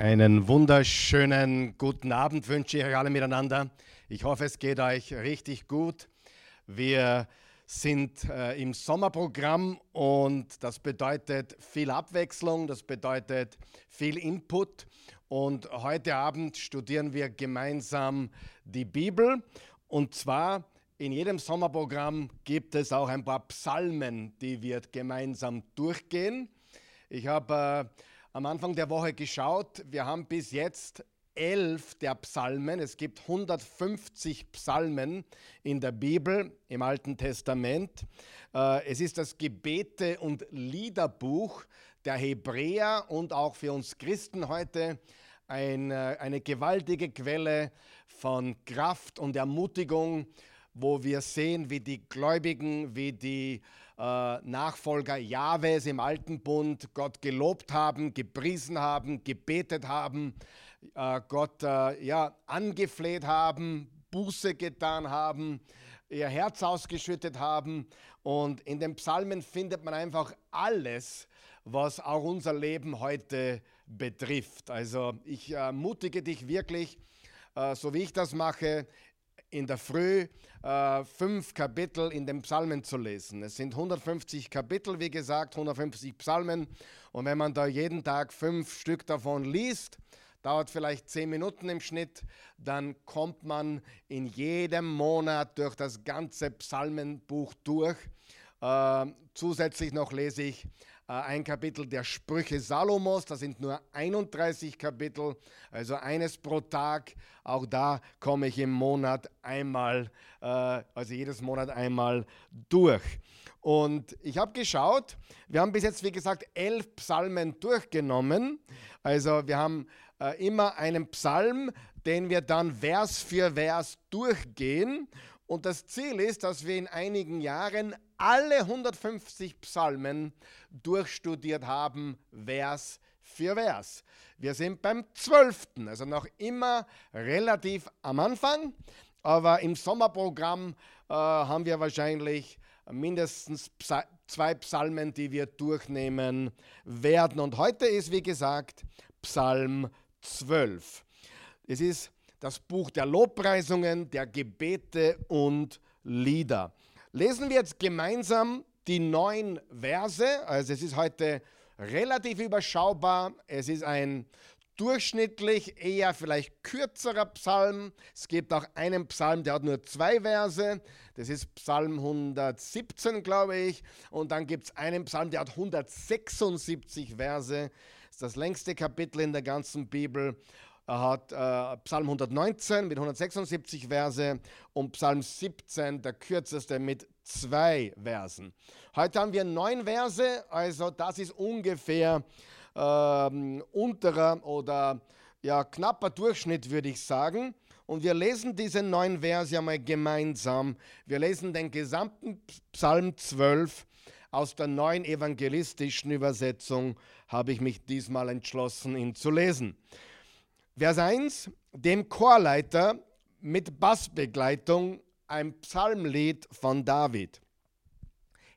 Einen wunderschönen guten Abend wünsche ich euch alle miteinander. Ich hoffe, es geht euch richtig gut. Wir sind äh, im Sommerprogramm und das bedeutet viel Abwechslung, das bedeutet viel Input. Und heute Abend studieren wir gemeinsam die Bibel. Und zwar in jedem Sommerprogramm gibt es auch ein paar Psalmen, die wir gemeinsam durchgehen. Ich habe äh, am Anfang der Woche geschaut. Wir haben bis jetzt elf der Psalmen. Es gibt 150 Psalmen in der Bibel im Alten Testament. Äh, es ist das Gebete- und Liederbuch der Hebräer und auch für uns Christen heute eine, eine gewaltige Quelle von Kraft und Ermutigung, wo wir sehen, wie die Gläubigen, wie die äh, Nachfolger Jahwes im Alten Bund Gott gelobt haben, gepriesen haben, gebetet haben, äh, Gott äh, ja, angefleht haben, Buße getan haben, ihr Herz ausgeschüttet haben. Und in den Psalmen findet man einfach alles, was auch unser Leben heute betrifft. Also ich ermutige dich wirklich, so wie ich das mache, in der Früh äh, fünf Kapitel in den Psalmen zu lesen. Es sind 150 Kapitel, wie gesagt, 150 Psalmen. Und wenn man da jeden Tag fünf Stück davon liest, dauert vielleicht zehn Minuten im Schnitt, dann kommt man in jedem Monat durch das ganze Psalmenbuch durch. Äh, zusätzlich noch lese ich ein Kapitel der Sprüche Salomos, das sind nur 31 Kapitel, also eines pro Tag. Auch da komme ich im Monat einmal, äh, also jedes Monat einmal durch. Und ich habe geschaut, wir haben bis jetzt, wie gesagt, elf Psalmen durchgenommen. Also wir haben äh, immer einen Psalm, den wir dann Vers für Vers durchgehen. Und das Ziel ist, dass wir in einigen Jahren alle 150 Psalmen durchstudiert haben, Vers für Vers. Wir sind beim 12., also noch immer relativ am Anfang, aber im Sommerprogramm äh, haben wir wahrscheinlich mindestens zwei Psalmen, die wir durchnehmen werden. Und heute ist, wie gesagt, Psalm 12. Es ist das Buch der Lobpreisungen, der Gebete und Lieder. Lesen wir jetzt gemeinsam die neun Verse. Also es ist heute relativ überschaubar. Es ist ein durchschnittlich eher vielleicht kürzerer Psalm. Es gibt auch einen Psalm, der hat nur zwei Verse. Das ist Psalm 117, glaube ich. Und dann gibt es einen Psalm, der hat 176 Verse. Das ist das längste Kapitel in der ganzen Bibel. Er hat äh, Psalm 119 mit 176 Verse und Psalm 17, der kürzeste, mit zwei Versen. Heute haben wir neun Verse, also das ist ungefähr ähm, unterer oder ja, knapper Durchschnitt, würde ich sagen. Und wir lesen diese neun Verse einmal gemeinsam. Wir lesen den gesamten Psalm 12 aus der neuen evangelistischen Übersetzung, habe ich mich diesmal entschlossen, ihn zu lesen. Vers 1, dem Chorleiter mit Bassbegleitung ein Psalmlied von David.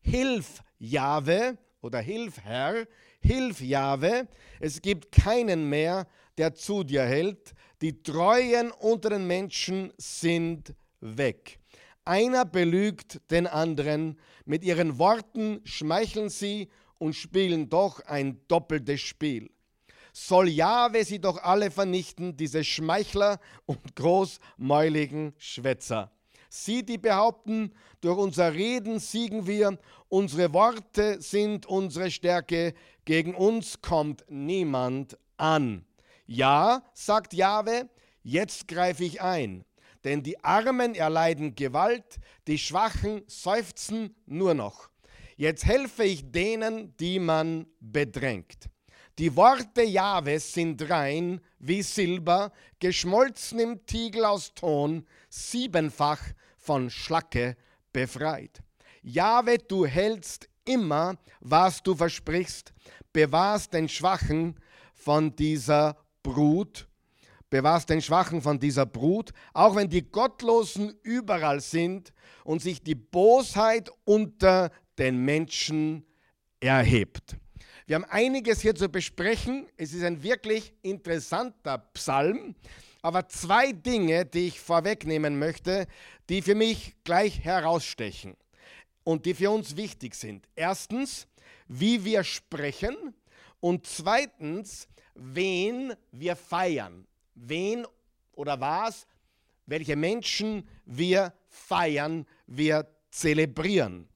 Hilf Jahwe oder Hilf Herr, Hilf Jahwe, es gibt keinen mehr, der zu dir hält. Die Treuen unter den Menschen sind weg. Einer belügt den anderen, mit ihren Worten schmeicheln sie und spielen doch ein doppeltes Spiel soll Jahwe sie doch alle vernichten, diese Schmeichler und großmäuligen Schwätzer. Sie, die behaupten, durch unser Reden siegen wir, unsere Worte sind unsere Stärke, gegen uns kommt niemand an. Ja, sagt Jahwe, jetzt greife ich ein, denn die Armen erleiden Gewalt, die Schwachen seufzen nur noch. Jetzt helfe ich denen, die man bedrängt. Die Worte Jahwes sind rein wie Silber, geschmolzen im Tiegel aus Ton, siebenfach von Schlacke befreit. Jahwe, du hältst immer, was du versprichst, bewahrst den Schwachen von dieser Brut, bewahrst den Schwachen von dieser Brut, auch wenn die Gottlosen überall sind und sich die Bosheit unter den Menschen erhebt. Wir haben einiges hier zu besprechen. Es ist ein wirklich interessanter Psalm. Aber zwei Dinge, die ich vorwegnehmen möchte, die für mich gleich herausstechen und die für uns wichtig sind. Erstens, wie wir sprechen und zweitens, wen wir feiern. Wen oder was, welche Menschen wir feiern, wir zelebrieren.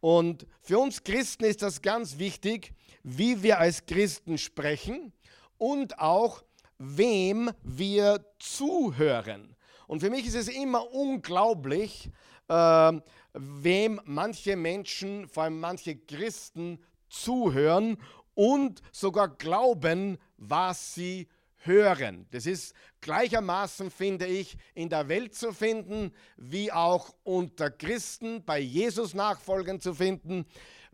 Und für uns Christen ist das ganz wichtig, wie wir als Christen sprechen und auch wem wir zuhören. Und für mich ist es immer unglaublich, äh, wem manche Menschen, vor allem manche Christen, zuhören und sogar glauben, was sie hören. Das ist gleichermaßen, finde ich, in der Welt zu finden, wie auch unter Christen bei Jesus nachfolgen zu finden,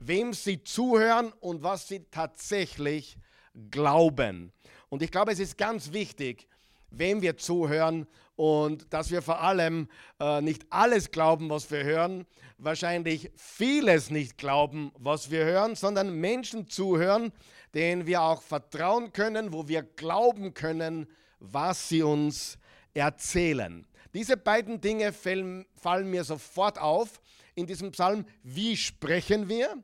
wem sie zuhören und was sie tatsächlich glauben. Und ich glaube, es ist ganz wichtig, wem wir zuhören und dass wir vor allem äh, nicht alles glauben, was wir hören, wahrscheinlich vieles nicht glauben, was wir hören, sondern Menschen zuhören, denen wir auch vertrauen können, wo wir glauben können, was sie uns erzählen. Diese beiden Dinge fallen, mir sofort auf in diesem Psalm. Wie sprechen wir?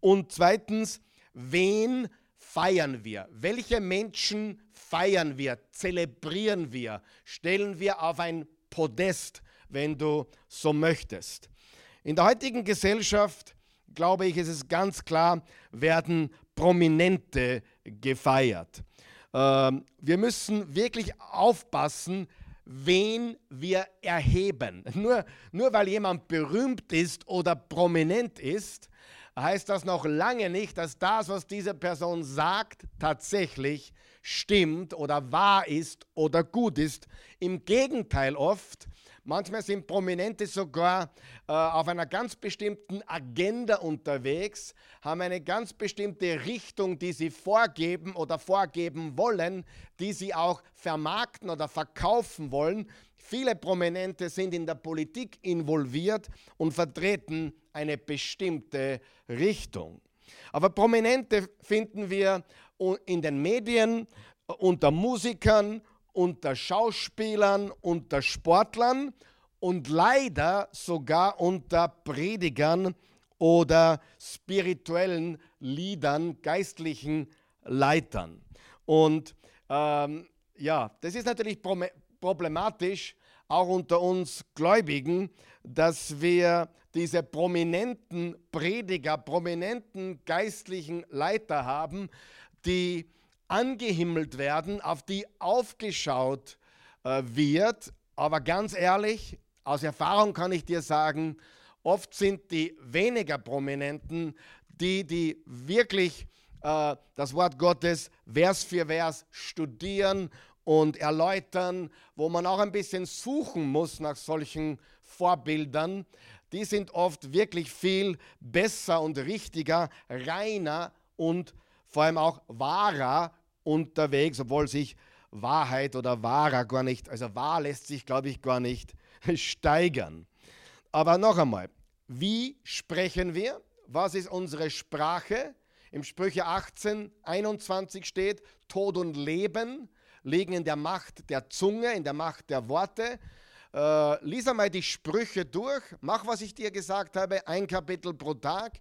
Und zweitens, wen feiern wir? Welche Menschen feiern wir, zelebrieren wir, stellen wir auf ein Podest, wenn du so möchtest? In der heutigen Gesellschaft, glaube ich, ist es ganz klar, werden Prominente gefeiert. Ähm, wir müssen wirklich aufpassen, wen wir erheben. Nur, nur weil jemand berühmt ist oder prominent ist, heißt das noch lange nicht, dass das, was diese Person sagt, tatsächlich stimmt oder wahr ist oder gut ist. Im Gegenteil oft Manchmal sind Prominente sogar äh, auf einer ganz bestimmten Agenda unterwegs, haben eine ganz bestimmte Richtung, die sie vorgeben oder vorgeben wollen, die sie auch vermarkten oder verkaufen wollen. Viele Prominente sind in der Politik involviert und vertreten eine bestimmte Richtung. Aber Prominente finden wir in den Medien, unter Musikern, unter Schauspielern, unter Sportlern und leider sogar unter Predigern oder spirituellen Liedern, geistlichen Leitern. Und ähm, ja, das ist natürlich problematisch, auch unter uns Gläubigen, dass wir diese prominenten Prediger, prominenten geistlichen Leiter haben, die angehimmelt werden, auf die aufgeschaut äh, wird. Aber ganz ehrlich, aus Erfahrung kann ich dir sagen, oft sind die weniger prominenten, die, die wirklich äh, das Wort Gottes Vers für Vers studieren und erläutern, wo man auch ein bisschen suchen muss nach solchen Vorbildern, die sind oft wirklich viel besser und richtiger, reiner und vor allem auch wahrer unterwegs, obwohl sich Wahrheit oder wahrer gar nicht, also wahr lässt sich, glaube ich, gar nicht steigern. Aber noch einmal, wie sprechen wir? Was ist unsere Sprache? Im Sprüche 18, 21 steht, Tod und Leben liegen in der Macht der Zunge, in der Macht der Worte. Äh, lies einmal die Sprüche durch, mach, was ich dir gesagt habe, ein Kapitel pro Tag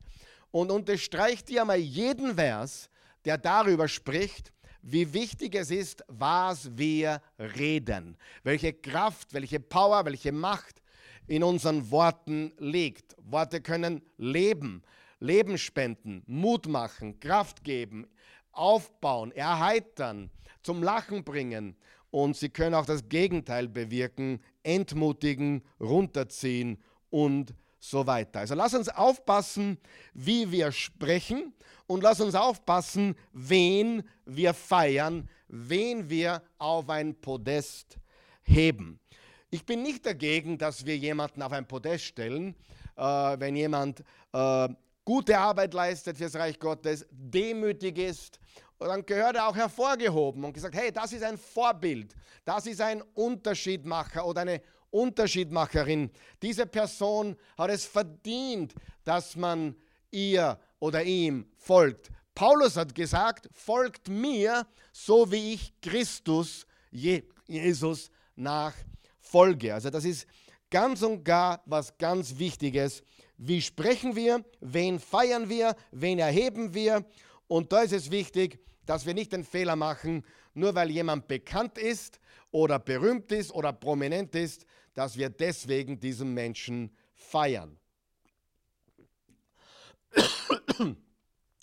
und unterstreich dir einmal jeden Vers, der darüber spricht, wie wichtig es ist, was wir reden, welche Kraft, welche Power, welche Macht in unseren Worten liegt. Worte können leben, Leben spenden, Mut machen, Kraft geben, aufbauen, erheitern, zum Lachen bringen und sie können auch das Gegenteil bewirken, entmutigen, runterziehen und so weiter. Also lass uns aufpassen, wie wir sprechen und lass uns aufpassen, wen wir feiern, wen wir auf ein Podest heben. Ich bin nicht dagegen, dass wir jemanden auf ein Podest stellen, äh, wenn jemand äh, gute Arbeit leistet fürs Reich Gottes, demütig ist, dann gehört er auch hervorgehoben und gesagt, hey, das ist ein Vorbild, das ist ein Unterschiedmacher oder eine Unterschiedmacherin. Diese Person hat es verdient, dass man ihr oder ihm folgt, Paulus hat gesagt, folgt mir, so wie ich Christus, Jesus, nachfolge. Also das ist ganz und gar was ganz Wichtiges. Wie sprechen wir? Wen feiern wir? Wen erheben wir? Und da ist es wichtig, dass wir nicht den Fehler machen, nur weil jemand bekannt ist oder berühmt ist oder prominent ist, dass wir deswegen diesen Menschen feiern.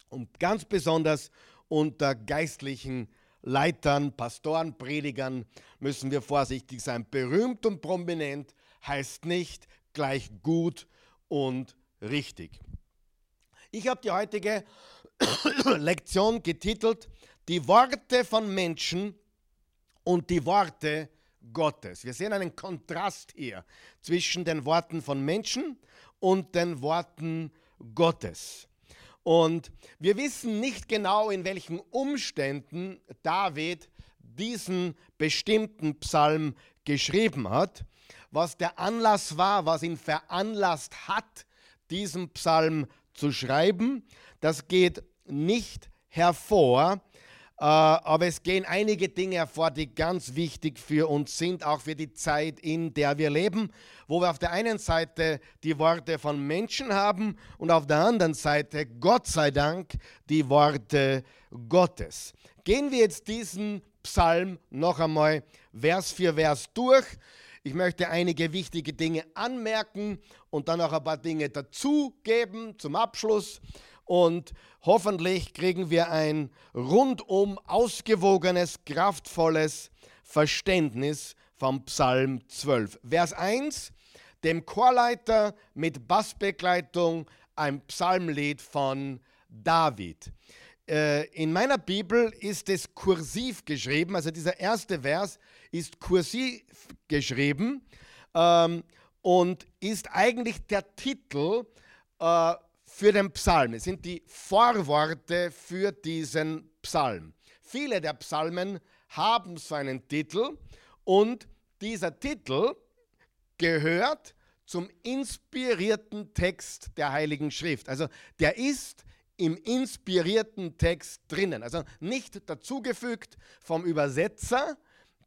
Und ganz besonders unter geistlichen Leitern, Pastoren, Predigern müssen wir vorsichtig sein. Berühmt und prominent heißt nicht gleich gut und richtig. Ich habe die heutige Lektion getitelt Die Worte von Menschen und die Worte Gottes. Wir sehen einen Kontrast hier zwischen den Worten von Menschen und den Worten Gottes. Und wir wissen nicht genau, in welchen Umständen David diesen bestimmten Psalm geschrieben hat, was der Anlass war, was ihn veranlasst hat, diesen Psalm zu schreiben. Das geht nicht hervor, aber es gehen einige Dinge hervor, die ganz wichtig für uns sind, auch für die Zeit, in der wir leben, wo wir auf der einen Seite die Worte von Menschen haben und auf der anderen Seite, Gott sei Dank, die Worte Gottes. Gehen wir jetzt diesen Psalm noch einmal Vers für Vers durch. Ich möchte einige wichtige Dinge anmerken und dann auch ein paar Dinge dazugeben zum Abschluss und hoffentlich kriegen wir ein rundum ausgewogenes, kraftvolles Verständnis vom Psalm 12. Vers 1, dem Chorleiter mit Bassbegleitung ein Psalmlied von David. Äh, in meiner Bibel ist es kursiv geschrieben, also dieser erste Vers ist kursiv geschrieben ähm, und ist eigentlich der Titel äh, für den Psalm. Es sind die Vorworte für diesen Psalm. Viele der Psalmen haben so einen Titel und dieser Titel gehört zum inspirierten Text der Heiligen Schrift. Also der ist im inspirierten Text drinnen. Also nicht dazugefügt vom Übersetzer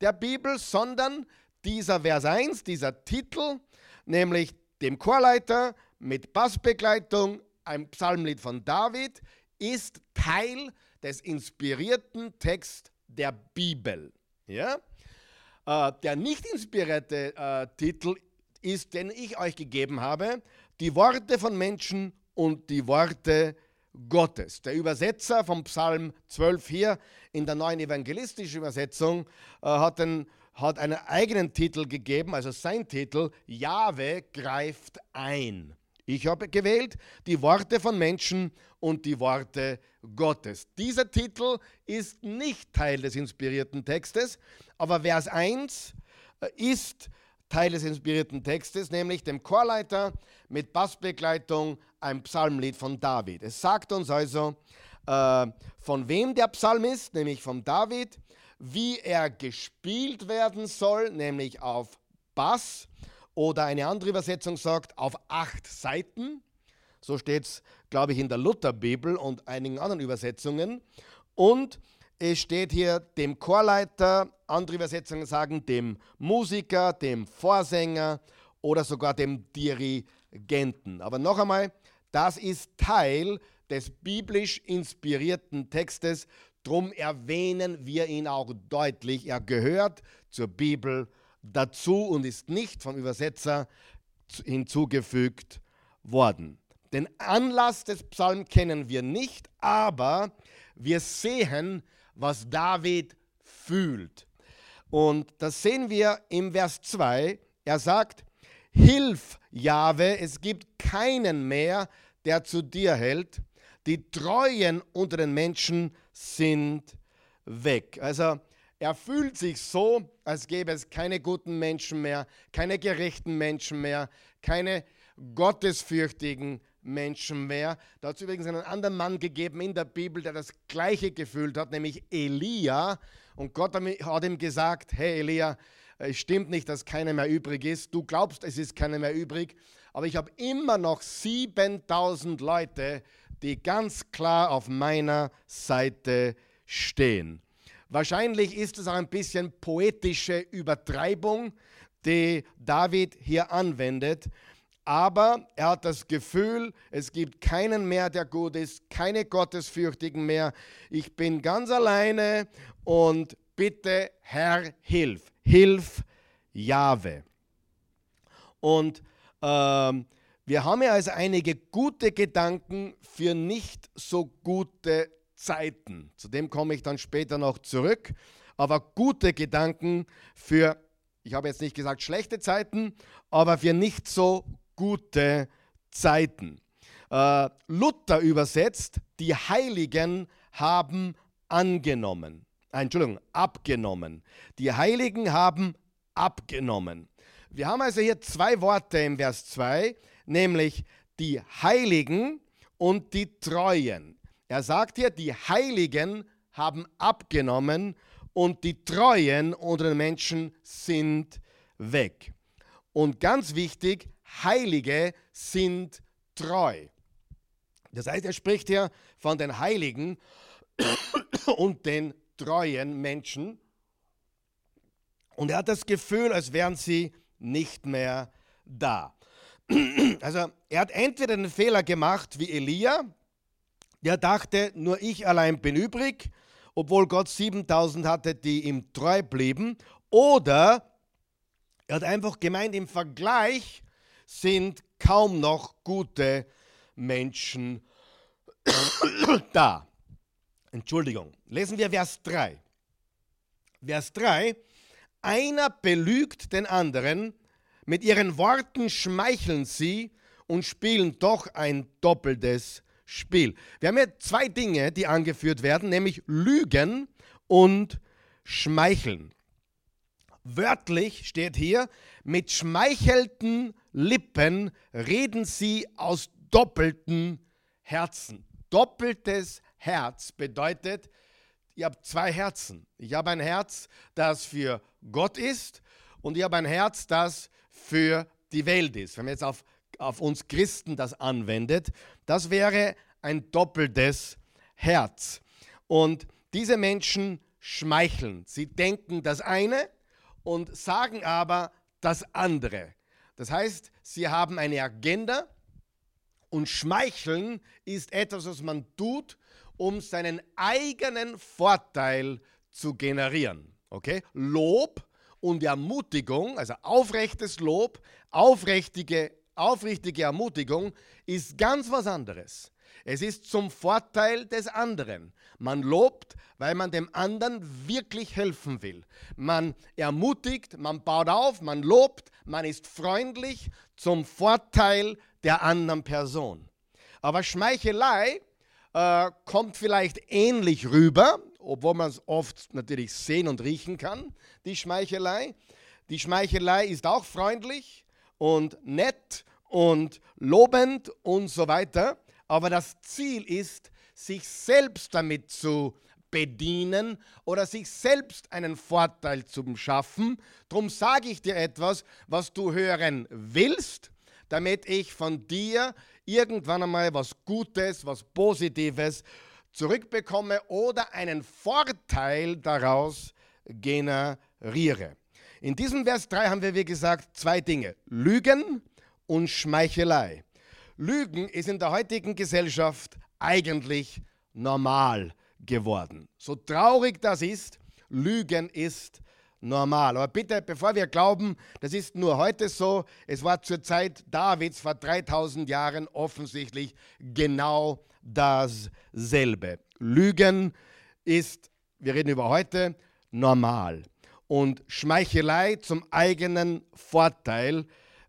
der Bibel, sondern dieser Vers 1, dieser Titel, nämlich dem Chorleiter mit Bassbegleitung ein Psalmlied von David, ist Teil des inspirierten Texts der Bibel. Ja? Äh, der nicht inspirierte äh, Titel ist, den ich euch gegeben habe, die Worte von Menschen und die Worte Gottes. Der Übersetzer vom Psalm 12 hier in der neuen evangelistischen Übersetzung äh, hat, den, hat einen eigenen Titel gegeben, also sein Titel, Jahwe greift ein. Ich habe gewählt die Worte von Menschen und die Worte Gottes. Dieser Titel ist nicht Teil des inspirierten Textes, aber Vers 1 äh, ist Teil des inspirierten Textes, nämlich dem Chorleiter mit Bassbegleitung ein Psalmlied von David. Es sagt uns also, äh, von wem der Psalm ist, nämlich von David, wie er gespielt werden soll, nämlich auf Bass oder eine andere Übersetzung sagt, auf acht Seiten. So steht es, glaube ich, in der Lutherbibel und einigen anderen Übersetzungen. Und es steht hier dem Chorleiter, andere Übersetzungen sagen dem Musiker, dem Vorsänger oder sogar dem Dirigenten. Aber noch einmal, das ist Teil des biblisch inspirierten Textes, drum erwähnen wir ihn auch deutlich. Er gehört zur Bibel dazu und ist nicht vom Übersetzer hinzugefügt worden. Den Anlass des Psalms kennen wir nicht, aber wir sehen, was David fühlt. Und das sehen wir im Vers 2. Er sagt, Hilf, Jahwe, es gibt keinen mehr, der zu dir hält. Die Treuen unter den Menschen sind weg. Also er fühlt sich so, als gäbe es keine guten Menschen mehr, keine gerechten Menschen mehr, keine gottesfürchtigen Menschen mehr. Da hat es übrigens einen anderen Mann gegeben in der Bibel, der das gleiche gefühlt hat, nämlich Elia. Und Gott hat ihm gesagt, hey Elia, es stimmt nicht, dass keiner mehr übrig ist. Du glaubst, es ist keiner mehr übrig. Aber ich habe immer noch 7000 Leute, die ganz klar auf meiner Seite stehen. Wahrscheinlich ist es auch ein bisschen poetische Übertreibung, die David hier anwendet. Aber er hat das Gefühl, es gibt keinen mehr, der gut ist, keine Gottesfürchtigen mehr. Ich bin ganz alleine und bitte, Herr, hilf. Hilf, Jahwe. Und ähm, wir haben ja also einige gute Gedanken für nicht so gute Zeiten. Zu dem komme ich dann später noch zurück. Aber gute Gedanken für, ich habe jetzt nicht gesagt schlechte Zeiten, aber für nicht so gute Zeiten. Äh, Luther übersetzt, die Heiligen haben angenommen. Entschuldigung, abgenommen. Die Heiligen haben abgenommen. Wir haben also hier zwei Worte im Vers 2 nämlich die Heiligen und die Treuen. Er sagt hier, die Heiligen haben abgenommen und die Treuen unter den Menschen sind weg. Und ganz wichtig, Heilige sind treu. Das heißt, er spricht hier von den Heiligen und den treuen Menschen. Und er hat das Gefühl, als wären sie nicht mehr da. Also er hat entweder den Fehler gemacht wie Elia, der dachte, nur ich allein bin übrig, obwohl Gott 7000 hatte, die ihm treu blieben, oder er hat einfach gemeint, im Vergleich sind kaum noch gute Menschen da. Entschuldigung. Lesen wir Vers 3. Vers 3. Einer belügt den anderen, mit ihren Worten schmeicheln sie und spielen doch ein doppeltes Spiel. Wir haben hier zwei Dinge, die angeführt werden, nämlich Lügen und Schmeicheln. Wörtlich steht hier, mit schmeichelten Lippen reden sie aus doppelten Herzen. Doppeltes Herz bedeutet, ihr habt zwei Herzen. Ich habe ein Herz, das für Gott ist und ich habe ein Herz, das für die Welt ist. Wenn man jetzt auf, auf uns Christen das anwendet, das wäre ein doppeltes Herz. Und diese Menschen schmeicheln. Sie denken das eine und sagen aber das andere. Das heißt, sie haben eine Agenda und schmeicheln ist etwas, was man tut, um seinen eigenen Vorteil zu generieren. Okay? Lob und Ermutigung, also aufrechtes Lob, aufrichtige, aufrichtige Ermutigung, ist ganz was anderes. Es ist zum Vorteil des anderen. Man lobt, weil man dem anderen wirklich helfen will. Man ermutigt, man baut auf, man lobt, man ist freundlich zum Vorteil der anderen Person. Aber Schmeichelei äh, kommt vielleicht ähnlich rüber, obwohl man es oft natürlich sehen und riechen kann, die Schmeichelei. Die Schmeichelei ist auch freundlich und nett und lobend und so weiter, aber das Ziel ist, sich selbst damit zu bedienen oder sich selbst einen Vorteil zu schaffen. Darum sage ich dir etwas, was du hören willst, damit ich von dir irgendwann einmal was Gutes, was Positives zurückbekomme oder einen Vorteil daraus generiere. In diesem Vers 3 haben wir, wie gesagt, zwei Dinge. Lügen und Schmeichelei. Lügen ist in der heutigen Gesellschaft eigentlich normal geworden. So traurig das ist, Lügen ist normal. Aber bitte, bevor wir glauben, das ist nur heute so, es war zur Zeit Davids vor 3000 Jahren offensichtlich genau dasselbe. Lügen ist, wir reden über heute, normal. Und Schmeichelei zum eigenen Vorteil,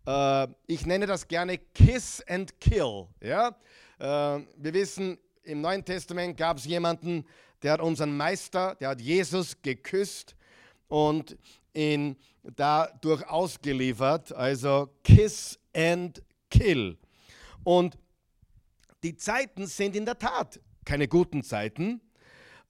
äh, ich nenne das gerne Kiss and Kill. Ja? Äh, wir wissen, im Neuen Testament gab es jemanden, der hat unseren Meister, der hat Jesus geküsst und ihn dadurch ausgeliefert. Also Kiss and Kill. Und die Zeiten sind in der Tat keine guten Zeiten.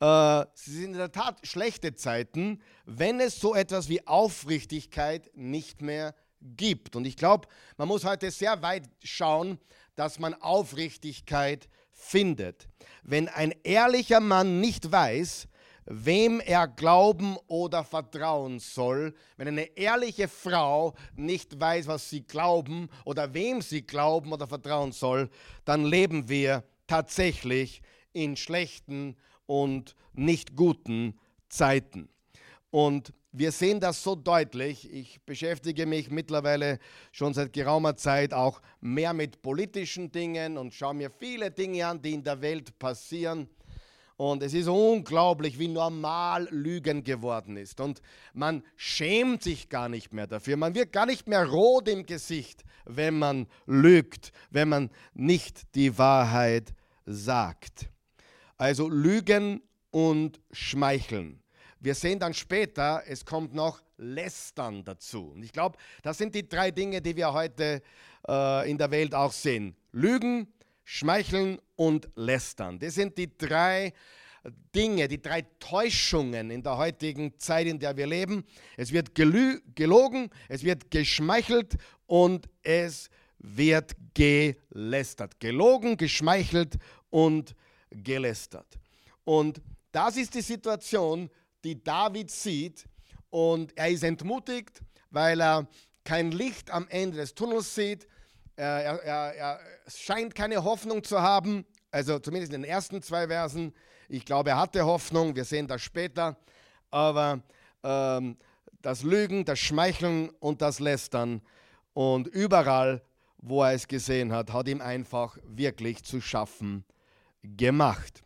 Äh, sie sind in der Tat schlechte Zeiten, wenn es so etwas wie Aufrichtigkeit nicht mehr gibt. Und ich glaube, man muss heute sehr weit schauen, dass man Aufrichtigkeit findet. Wenn ein ehrlicher Mann nicht weiß, wem er glauben oder vertrauen soll, wenn eine ehrliche Frau nicht weiß, was sie glauben oder wem sie glauben oder vertrauen soll, dann leben wir tatsächlich in schlechten und nicht guten Zeiten. Und wir sehen das so deutlich. Ich beschäftige mich mittlerweile schon seit geraumer Zeit auch mehr mit politischen Dingen und schaue mir viele Dinge an, die in der Welt passieren. Und es ist unglaublich, wie normal Lügen geworden ist. Und man schämt sich gar nicht mehr dafür. Man wird gar nicht mehr rot im Gesicht, wenn man lügt, wenn man nicht die Wahrheit sagt. Also Lügen und Schmeicheln. Wir sehen dann später, es kommt noch Lästern dazu. Und ich glaube, das sind die drei Dinge, die wir heute äh, in der Welt auch sehen. Lügen, Schmeicheln und Lästern. Das sind die drei Dinge, die drei Täuschungen in der heutigen Zeit, in der wir leben. Es wird gelogen, es wird geschmeichelt und es wird gelästert. Gelogen, geschmeichelt und gelästert. Und das ist die Situation, die David sieht. Und er ist entmutigt, weil er kein Licht am Ende des Tunnels sieht. Er, er, er, scheint keine Hoffnung zu haben, also zumindest in den ersten zwei Versen. Ich glaube, er hatte Hoffnung, wir sehen das später. Aber ähm, das Lügen, das Schmeicheln und das Lästern und überall, wo er es gesehen hat, hat ihm einfach wirklich zu schaffen gemacht.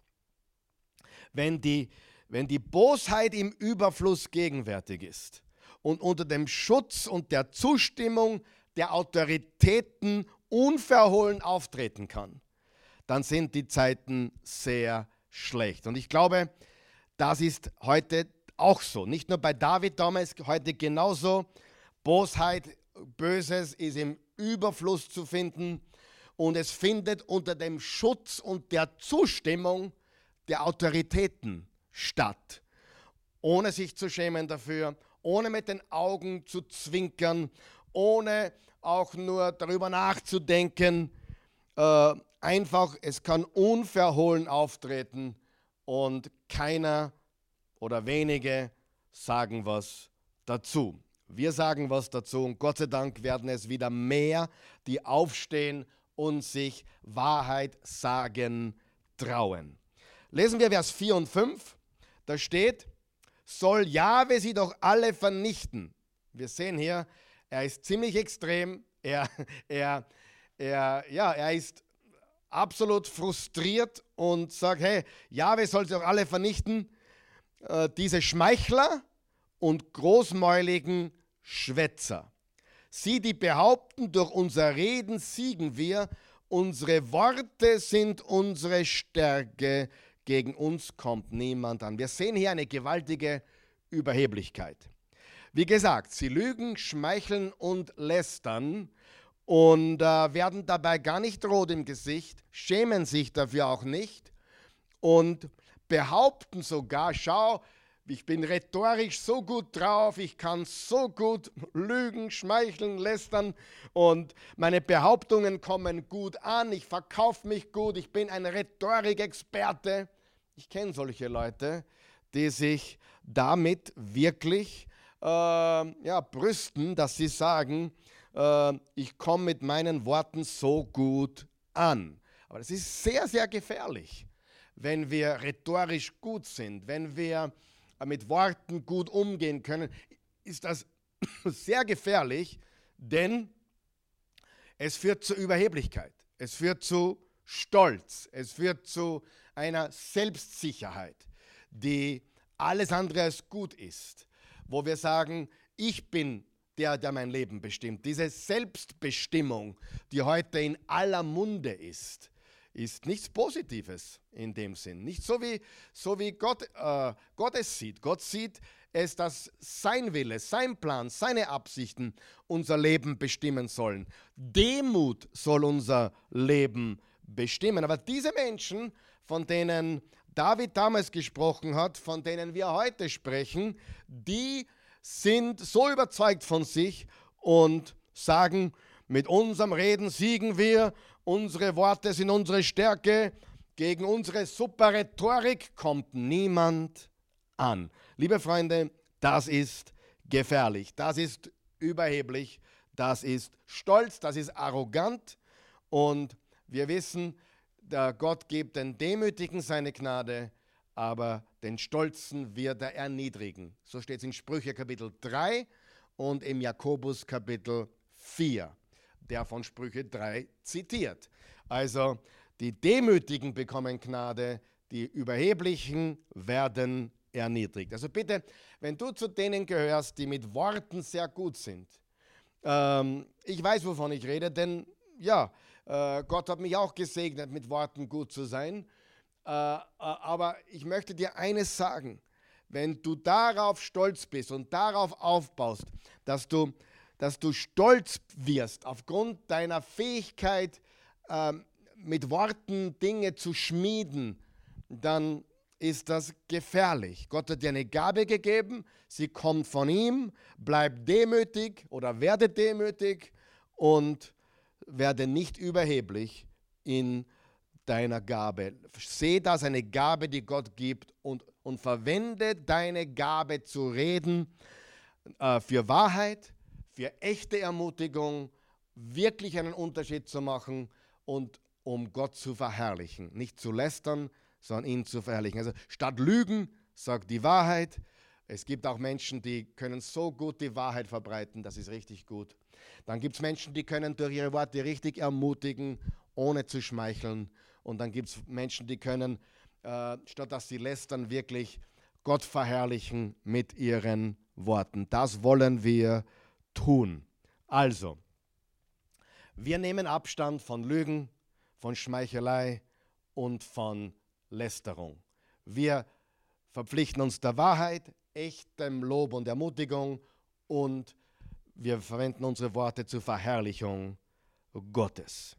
Wenn die, wenn die Bosheit im Überfluss gegenwärtig ist und unter dem Schutz und der Zustimmung der Autoritäten unverhohlen auftreten kann, dann sind die Zeiten sehr schlecht. Und ich glaube, das ist heute auch so. Nicht nur bei David damals, heute genauso. Bosheit, Böses ist im Überfluss zu finden und es findet unter dem Schutz und der Zustimmung der Autoritäten statt, ohne sich zu schämen dafür, ohne mit den Augen zu zwinkern, ohne auch nur darüber nachzudenken. Äh, einfach, es kann unverhohlen auftreten und keiner oder wenige sagen was dazu. Wir sagen was dazu und Gott sei Dank werden es wieder mehr, die aufstehen und sich Wahrheit sagen trauen. Lesen wir Vers 4 und 5. Da steht, soll Jahwe sie doch alle vernichten. Wir sehen hier, er ist ziemlich extrem. Er, er, er, ja, er ist absolut frustriert und sagt, hey, Jahwe soll sie doch alle vernichten. Äh, diese Schmeichler und großmäuligen Schwätzer. Sie, die behaupten, durch unser Reden siegen wir, unsere Worte sind unsere Stärke, gegen uns kommt niemand an. Wir sehen hier eine gewaltige Überheblichkeit. Wie gesagt, sie lügen, schmeicheln und lästern und äh, werden dabei gar nicht rot im Gesicht, schämen sich dafür auch nicht und behaupten sogar, schau, ich bin rhetorisch so gut drauf, ich kann so gut lügen, schmeicheln, lästern und meine Behauptungen kommen gut an, ich verkaufe mich gut, ich bin ein Rhetorikexperte. Ich kenne solche Leute, die sich damit wirklich äh, ja, brüsten, dass sie sagen, äh, ich komme mit meinen Worten so gut an. Aber das ist sehr, sehr gefährlich, wenn wir rhetorisch gut sind, wenn wir mit Worten gut umgehen können, ist das sehr gefährlich, denn es führt zu Überheblichkeit, es führt zu Stolz, es führt zu einer Selbstsicherheit, die alles andere als gut ist, wo wir sagen, ich bin der, der mein Leben bestimmt. Diese Selbstbestimmung, die heute in aller Munde ist, ist nichts Positives in dem Sinn. Nicht so wie, so wie Gott, äh, Gott es sieht. Gott sieht es, dass sein Wille, sein Plan, seine Absichten unser Leben bestimmen sollen. Demut soll unser Leben bestimmen. Aber diese Menschen von denen David damals gesprochen hat, von denen wir heute sprechen, die sind so überzeugt von sich und sagen, mit unserem Reden siegen wir, unsere Worte sind unsere Stärke, Gegen unsere super Rhetorik kommt niemand an. Liebe Freunde, das ist gefährlich, das ist überheblich, das ist stolz, das ist arrogant. Und wir wissen, der Gott gibt den Demütigen seine Gnade, aber den Stolzen wird er erniedrigen. So steht es in Sprüche Kapitel 3 und im Jakobus Kapitel 4, der von Sprüche 3 zitiert. Also die Demütigen bekommen Gnade, die Überheblichen werden erniedrigt. Also bitte, wenn du zu denen gehörst, die mit Worten sehr gut sind, ähm, ich weiß, wovon ich rede, denn ja, äh, Gott hat mich auch gesegnet, mit Worten gut zu sein. Äh, äh, aber ich möchte dir eines sagen, wenn du darauf stolz bist und darauf aufbaust, dass du, dass du stolz wirst aufgrund deiner Fähigkeit, ähm, mit Worten Dinge zu schmieden, dann ist das gefährlich. Gott hat dir eine Gabe gegeben, sie kommt von ihm, bleib demütig oder werde demütig und werde nicht überheblich in deiner Gabe. Sehe das eine Gabe, die Gott gibt und, und verwende deine Gabe zu reden äh, für Wahrheit, für echte Ermutigung, wirklich einen Unterschied zu machen und um Gott zu verherrlichen. Nicht zu lästern, sondern ihn zu verherrlichen. Also statt Lügen, sagt die Wahrheit. Es gibt auch Menschen, die können so gut die Wahrheit verbreiten, das ist richtig gut. Dann gibt es Menschen, die können durch ihre Worte richtig ermutigen, ohne zu schmeicheln. Und dann gibt es Menschen, die können, äh, statt dass sie lästern, wirklich Gott verherrlichen mit ihren Worten. Das wollen wir tun. Also, wir nehmen Abstand von Lügen, von Schmeichelei und von Lästerung. Wir verpflichten uns der Wahrheit, echtem Lob und Ermutigung und wir verwenden unsere Worte zur Verherrlichung Gottes.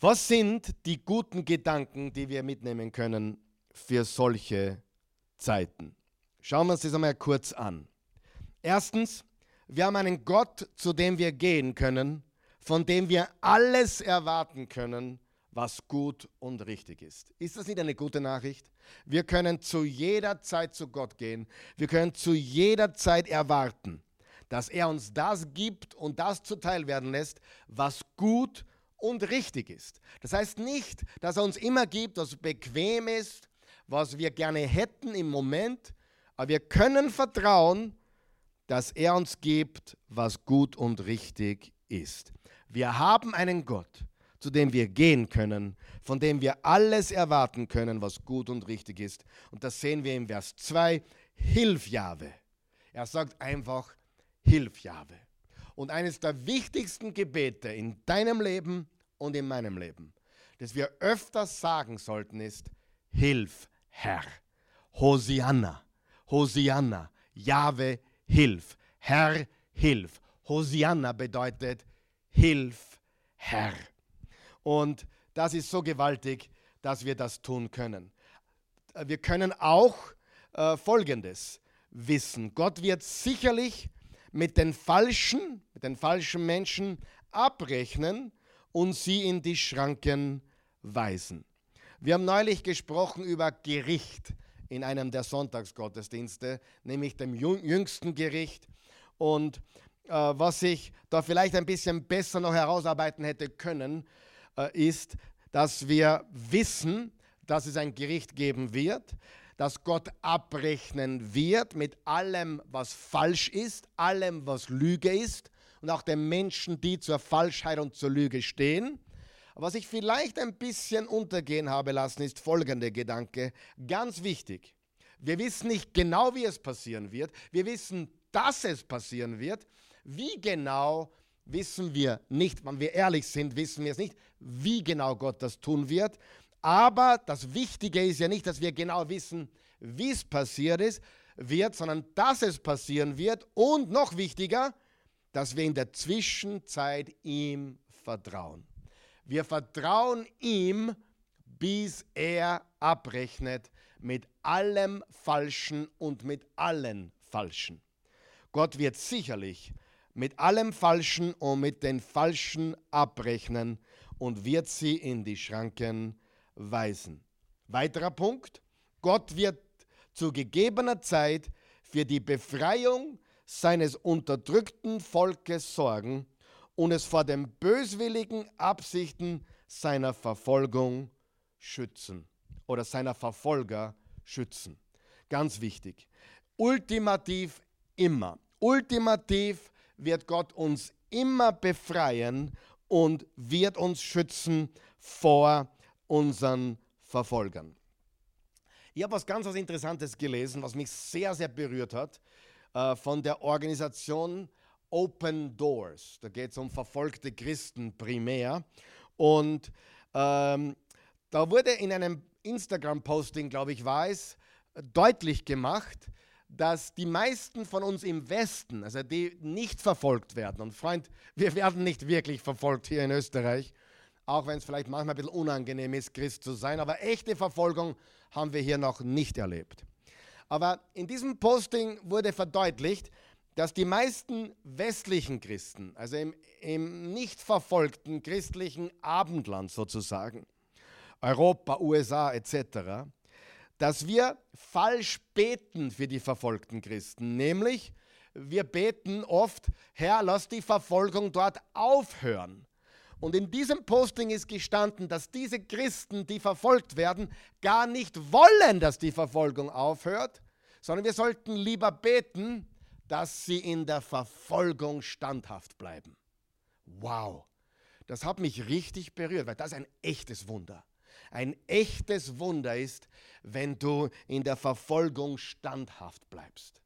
Was sind die guten Gedanken, die wir mitnehmen können für solche Zeiten? Schauen wir uns das einmal kurz an. Erstens, wir haben einen Gott, zu dem wir gehen können, von dem wir alles erwarten können, was gut und richtig ist. Ist das nicht eine gute Nachricht? Wir können zu jeder Zeit zu Gott gehen. Wir können zu jeder Zeit erwarten, dass er uns das gibt und das zuteil werden lässt, was gut und richtig ist. Das heißt nicht, dass er uns immer gibt, was bequem ist, was wir gerne hätten im Moment, aber wir können vertrauen, dass er uns gibt, was gut und richtig ist. Wir haben einen Gott, zu dem wir gehen können, von dem wir alles erwarten können, was gut und richtig ist. Und das sehen wir im Vers 2. Hilf Jahwe. Er sagt einfach, Hilf Jahwe. Und eines der wichtigsten Gebete in deinem Leben und in meinem Leben, das wir öfters sagen sollten, ist, Hilf Herr. Hosianna. Hosianna. Jahwe, hilf. Herr, hilf. Hosianna bedeutet, Hilf Herr. Und das ist so gewaltig, dass wir das tun können. Wir können auch äh, Folgendes wissen. Gott wird sicherlich mit den falschen, mit den falschen Menschen abrechnen und sie in die Schranken weisen. Wir haben neulich gesprochen über Gericht in einem der Sonntagsgottesdienste, nämlich dem jüngsten Gericht. Und äh, was ich da vielleicht ein bisschen besser noch herausarbeiten hätte können, äh, ist, dass wir wissen, dass es ein Gericht geben wird, dass Gott abrechnen wird mit allem, was falsch ist, allem, was Lüge ist und auch den Menschen, die zur Falschheit und zur Lüge stehen. Was ich vielleicht ein bisschen untergehen habe lassen, ist folgender Gedanke, ganz wichtig. Wir wissen nicht genau, wie es passieren wird. Wir wissen, dass es passieren wird. Wie genau wissen wir nicht, wenn wir ehrlich sind, wissen wir es nicht, wie genau Gott das tun wird. Aber das Wichtige ist ja nicht, dass wir genau wissen, wie es passiert ist, wird, sondern dass es passieren wird. Und noch wichtiger, dass wir in der Zwischenzeit ihm vertrauen. Wir vertrauen ihm, bis er abrechnet mit allem Falschen und mit allen Falschen. Gott wird sicherlich mit allem Falschen und mit den Falschen abrechnen und wird sie in die Schranken weisen. Weiterer Punkt, Gott wird zu gegebener Zeit für die Befreiung seines unterdrückten Volkes sorgen und es vor den böswilligen Absichten seiner Verfolgung schützen oder seiner Verfolger schützen. Ganz wichtig. Ultimativ immer. Ultimativ wird Gott uns immer befreien und wird uns schützen vor unseren Verfolgern. Ich habe was ganz was Interessantes gelesen, was mich sehr, sehr berührt hat, äh, von der Organisation Open Doors. Da geht es um verfolgte Christen primär. Und ähm, da wurde in einem Instagram-Posting, glaube ich, war deutlich gemacht, dass die meisten von uns im Westen, also die nicht verfolgt werden, und Freund, wir werden nicht wirklich verfolgt hier in Österreich, auch wenn es vielleicht manchmal ein bisschen unangenehm ist, Christ zu sein, aber echte Verfolgung haben wir hier noch nicht erlebt. Aber in diesem Posting wurde verdeutlicht, dass die meisten westlichen Christen, also im, im nicht verfolgten christlichen Abendland sozusagen, Europa, USA etc., dass wir falsch beten für die verfolgten Christen. Nämlich, wir beten oft, Herr, lass die Verfolgung dort aufhören. Und in diesem Posting ist gestanden, dass diese Christen, die verfolgt werden, gar nicht wollen, dass die Verfolgung aufhört, sondern wir sollten lieber beten, dass sie in der Verfolgung standhaft bleiben. Wow, das hat mich richtig berührt, weil das ist ein echtes Wunder. Ein echtes Wunder ist, wenn du in der Verfolgung standhaft bleibst.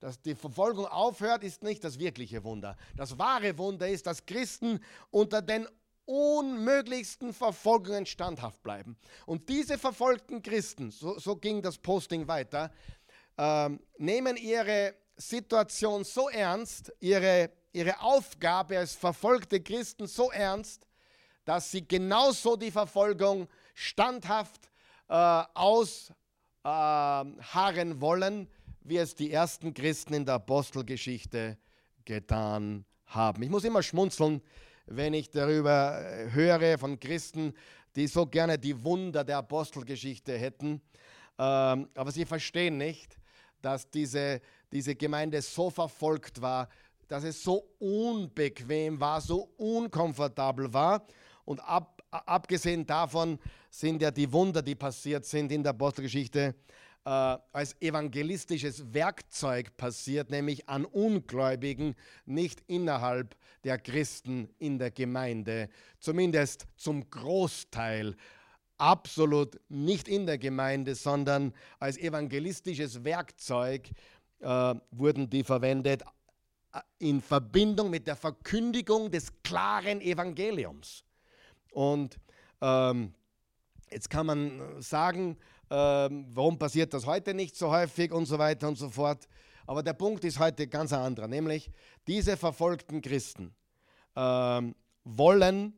Dass die Verfolgung aufhört, ist nicht das wirkliche Wunder. Das wahre Wunder ist, dass Christen unter den unmöglichsten Verfolgungen standhaft bleiben. Und diese verfolgten Christen, so, so ging das Posting weiter, äh, nehmen ihre Situation so ernst, ihre, ihre Aufgabe als verfolgte Christen so ernst, dass sie genauso die Verfolgung standhaft äh, ausharren äh, wollen, wie es die ersten Christen in der Apostelgeschichte getan haben. Ich muss immer schmunzeln, wenn ich darüber äh, höre von Christen, die so gerne die Wunder der Apostelgeschichte hätten, ähm, aber sie verstehen nicht, dass diese, diese Gemeinde so verfolgt war, dass es so unbequem war, so unkomfortabel war. Und ab, abgesehen davon sind ja die Wunder, die passiert sind in der Apostelgeschichte, äh, als evangelistisches Werkzeug passiert, nämlich an Ungläubigen, nicht innerhalb der Christen in der Gemeinde, zumindest zum Großteil absolut nicht in der Gemeinde, sondern als evangelistisches Werkzeug äh, wurden die verwendet äh, in Verbindung mit der Verkündigung des klaren Evangeliums. Und ähm, jetzt kann man sagen, ähm, warum passiert das heute nicht so häufig und so weiter und so fort. Aber der Punkt ist heute ganz ein anderer, nämlich diese verfolgten Christen ähm, wollen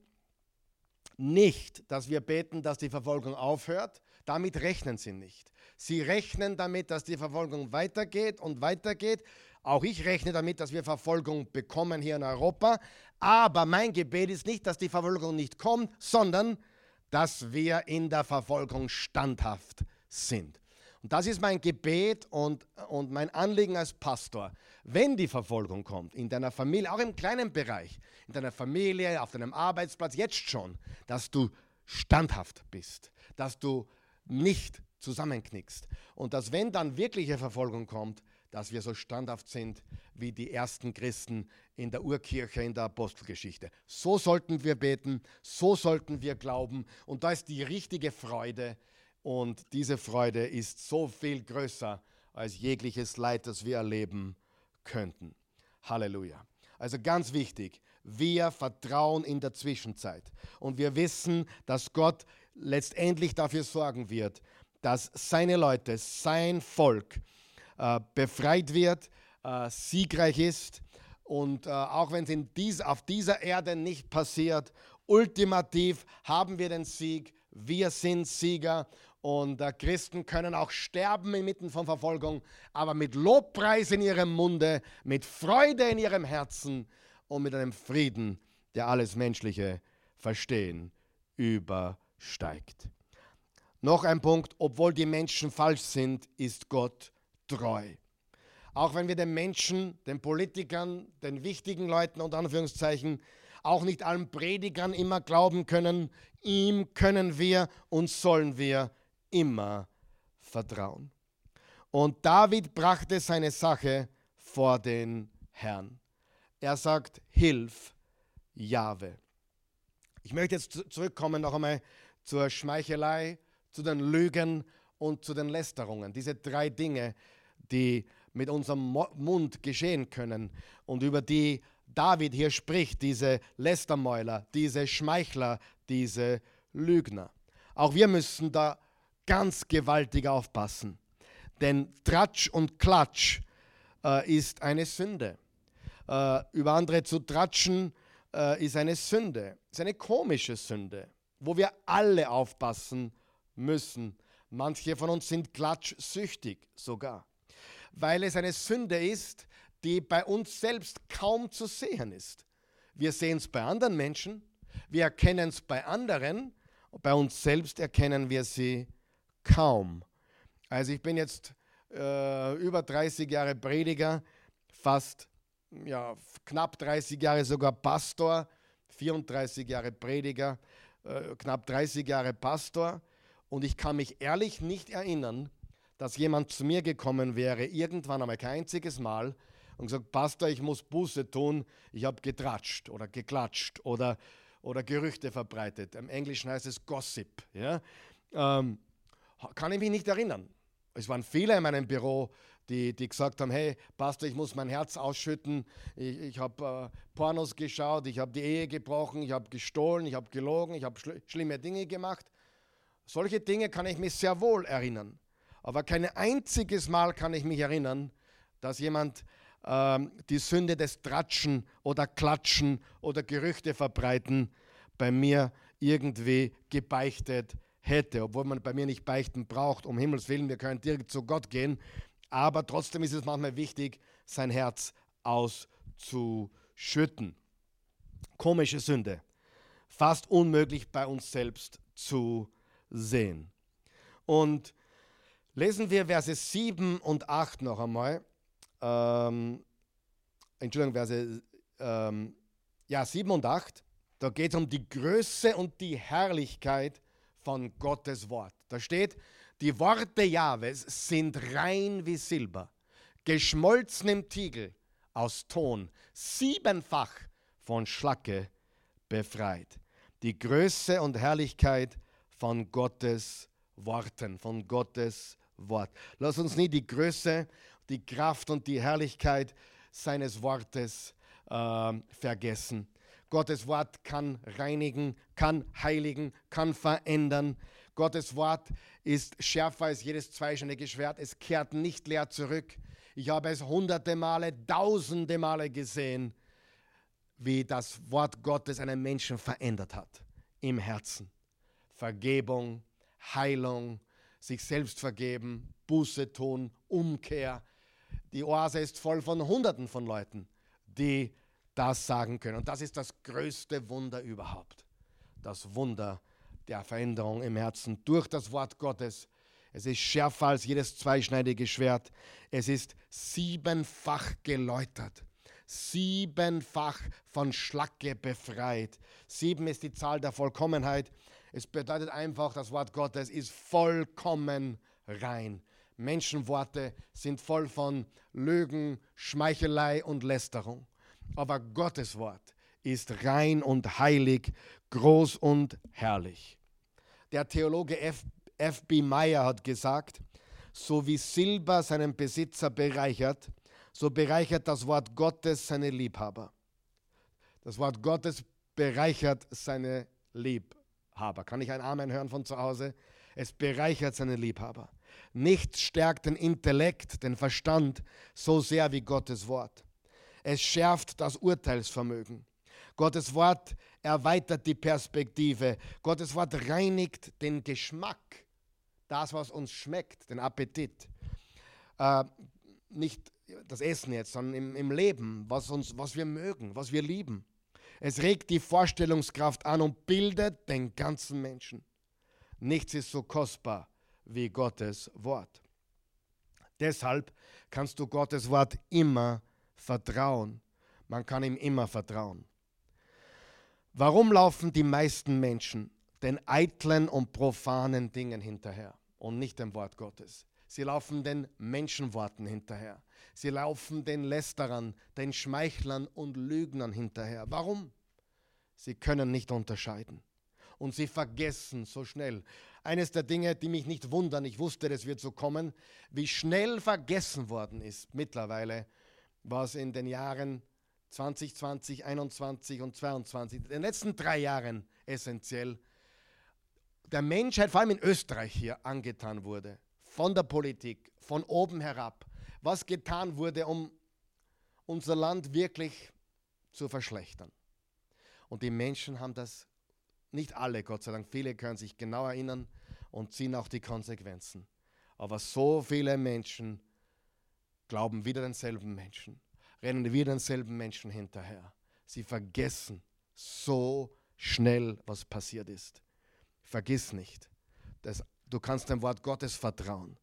nicht, dass wir beten, dass die Verfolgung aufhört. Damit rechnen sie nicht. Sie rechnen damit, dass die Verfolgung weitergeht und weitergeht. Auch ich rechne damit, dass wir Verfolgung bekommen hier in Europa. Aber mein Gebet ist nicht, dass die Verfolgung nicht kommt, sondern dass wir in der Verfolgung standhaft sind. Und das ist mein Gebet und, und mein Anliegen als Pastor. Wenn die Verfolgung kommt, in deiner Familie, auch im kleinen Bereich, in deiner Familie, auf deinem Arbeitsplatz, jetzt schon, dass du standhaft bist, dass du nicht zusammenknickst und dass wenn dann wirkliche Verfolgung kommt, dass wir so standhaft sind wie die ersten Christen in der Urkirche, in der Apostelgeschichte. So sollten wir beten, so sollten wir glauben und da ist die richtige Freude, und diese Freude ist so viel größer als jegliches Leid, das wir erleben könnten. Halleluja. Also ganz wichtig, wir vertrauen in der Zwischenzeit. Und wir wissen, dass Gott letztendlich dafür sorgen wird, dass seine Leute, sein Volk äh, befreit wird, äh, siegreich ist. Und äh, auch wenn es dies, auf dieser Erde nicht passiert, ultimativ haben wir den Sieg. Wir sind Sieger und äh, Christen können auch sterben inmitten von Verfolgung, aber mit Lobpreis in ihrem Munde, mit Freude in ihrem Herzen und mit einem Frieden, der alles menschliche Verstehen übersteigt. Noch ein Punkt, obwohl die Menschen falsch sind, ist Gott treu. Auch wenn wir den Menschen, den Politikern, den wichtigen Leuten unter Anführungszeichen, auch nicht allen Predigern immer glauben können, ihm können wir und sollen wir immer vertrauen. Und David brachte seine Sache vor den Herrn. Er sagt, hilf, Jahwe. Ich möchte jetzt zurückkommen noch einmal zur Schmeichelei, zu den Lügen und zu den Lästerungen. Diese drei Dinge, die mit unserem Mund geschehen können und über die David hier spricht, diese Lästermäuler, diese Schmeichler, diese Lügner. Auch wir müssen da ganz gewaltig aufpassen, denn Tratsch und Klatsch äh, ist eine Sünde. Äh, über andere zu tratschen äh, ist eine Sünde, ist eine komische Sünde, wo wir alle aufpassen müssen. Manche von uns sind klatschsüchtig sogar, weil es eine Sünde ist, die bei uns selbst kaum zu sehen ist. Wir sehen es bei anderen Menschen, wir erkennen es bei anderen, bei uns selbst erkennen wir sie kaum. Also ich bin jetzt äh, über 30 Jahre Prediger, fast ja, knapp 30 Jahre sogar Pastor, 34 Jahre Prediger, äh, knapp 30 Jahre Pastor und ich kann mich ehrlich nicht erinnern, dass jemand zu mir gekommen wäre, irgendwann einmal kein einziges Mal, und gesagt, Pastor, ich muss Buße tun, ich habe getratscht oder geklatscht oder, oder Gerüchte verbreitet. Im Englischen heißt es Gossip. Ja? Ähm, kann ich mich nicht erinnern. Es waren viele in meinem Büro, die, die gesagt haben, hey Pastor, ich muss mein Herz ausschütten, ich, ich habe äh, Pornos geschaut, ich habe die Ehe gebrochen, ich habe gestohlen, ich habe gelogen, ich habe schl schlimme Dinge gemacht. Solche Dinge kann ich mich sehr wohl erinnern. Aber kein einziges Mal kann ich mich erinnern, dass jemand ähm, die Sünde des Tratschen oder Klatschen oder Gerüchte verbreiten bei mir irgendwie gebeichtet hätte, obwohl man bei mir nicht beichten braucht, um Himmels Willen, wir können direkt zu Gott gehen, aber trotzdem ist es manchmal wichtig, sein Herz auszuschütten. Komische Sünde, fast unmöglich bei uns selbst zu sehen. Und lesen wir Verse 7 und 8 noch einmal ähm, Entschuldigung, Verse ähm, ja, 7 und 8. Da geht es um die Größe und die Herrlichkeit von Gottes Wort. Da steht, die Worte Jahwes sind rein wie Silber, geschmolzen im Tiegel aus Ton, siebenfach von Schlacke befreit. Die Größe und Herrlichkeit von Gottes Worten, von Gottes Wort. Lass uns nie die Größe die Kraft und die Herrlichkeit seines Wortes äh, vergessen. Gottes Wort kann reinigen, kann heiligen, kann verändern. Gottes Wort ist schärfer als jedes zweischneidige Schwert. Es kehrt nicht leer zurück. Ich habe es hunderte Male, tausende Male gesehen, wie das Wort Gottes einen Menschen verändert hat im Herzen. Vergebung, Heilung, sich selbst vergeben, Buße tun, Umkehr, die Oase ist voll von Hunderten von Leuten, die das sagen können. Und das ist das größte Wunder überhaupt. Das Wunder der Veränderung im Herzen durch das Wort Gottes. Es ist schärfer als jedes zweischneidige Schwert. Es ist siebenfach geläutert. Siebenfach von Schlacke befreit. Sieben ist die Zahl der Vollkommenheit. Es bedeutet einfach, das Wort Gottes ist vollkommen rein. Menschenworte sind voll von Lügen, Schmeichelei und Lästerung. Aber Gottes Wort ist rein und heilig, groß und herrlich. Der Theologe F. F. Meyer hat gesagt, so wie Silber seinen Besitzer bereichert, so bereichert das Wort Gottes seine Liebhaber. Das Wort Gottes bereichert seine Liebhaber. Kann ich ein Amen hören von zu Hause? Es bereichert seine Liebhaber. Nichts stärkt den Intellekt, den Verstand so sehr wie Gottes Wort. Es schärft das Urteilsvermögen. Gottes Wort erweitert die Perspektive. Gottes Wort reinigt den Geschmack, das, was uns schmeckt, den Appetit. Äh, nicht das Essen jetzt, sondern im, im Leben, was, uns, was wir mögen, was wir lieben. Es regt die Vorstellungskraft an und bildet den ganzen Menschen. Nichts ist so kostbar wie Gottes Wort. Deshalb kannst du Gottes Wort immer vertrauen. Man kann ihm immer vertrauen. Warum laufen die meisten Menschen den eitlen und profanen Dingen hinterher und nicht dem Wort Gottes? Sie laufen den Menschenworten hinterher. Sie laufen den Lästerern, den Schmeichlern und Lügnern hinterher. Warum? Sie können nicht unterscheiden. Und sie vergessen so schnell. Eines der Dinge, die mich nicht wundern, ich wusste, das wird so kommen, wie schnell vergessen worden ist mittlerweile, was in den Jahren 2020, 21 und 22, in den letzten drei Jahren essentiell, der Menschheit, vor allem in Österreich hier, angetan wurde. Von der Politik, von oben herab. Was getan wurde, um unser Land wirklich zu verschlechtern. Und die Menschen haben das, nicht alle, Gott sei Dank, viele können sich genau erinnern und ziehen auch die Konsequenzen. Aber so viele Menschen glauben wieder denselben Menschen rennen wir denselben Menschen hinterher. Sie vergessen so schnell, was passiert ist. Vergiss nicht, dass du kannst dem Wort Gottes vertrauen,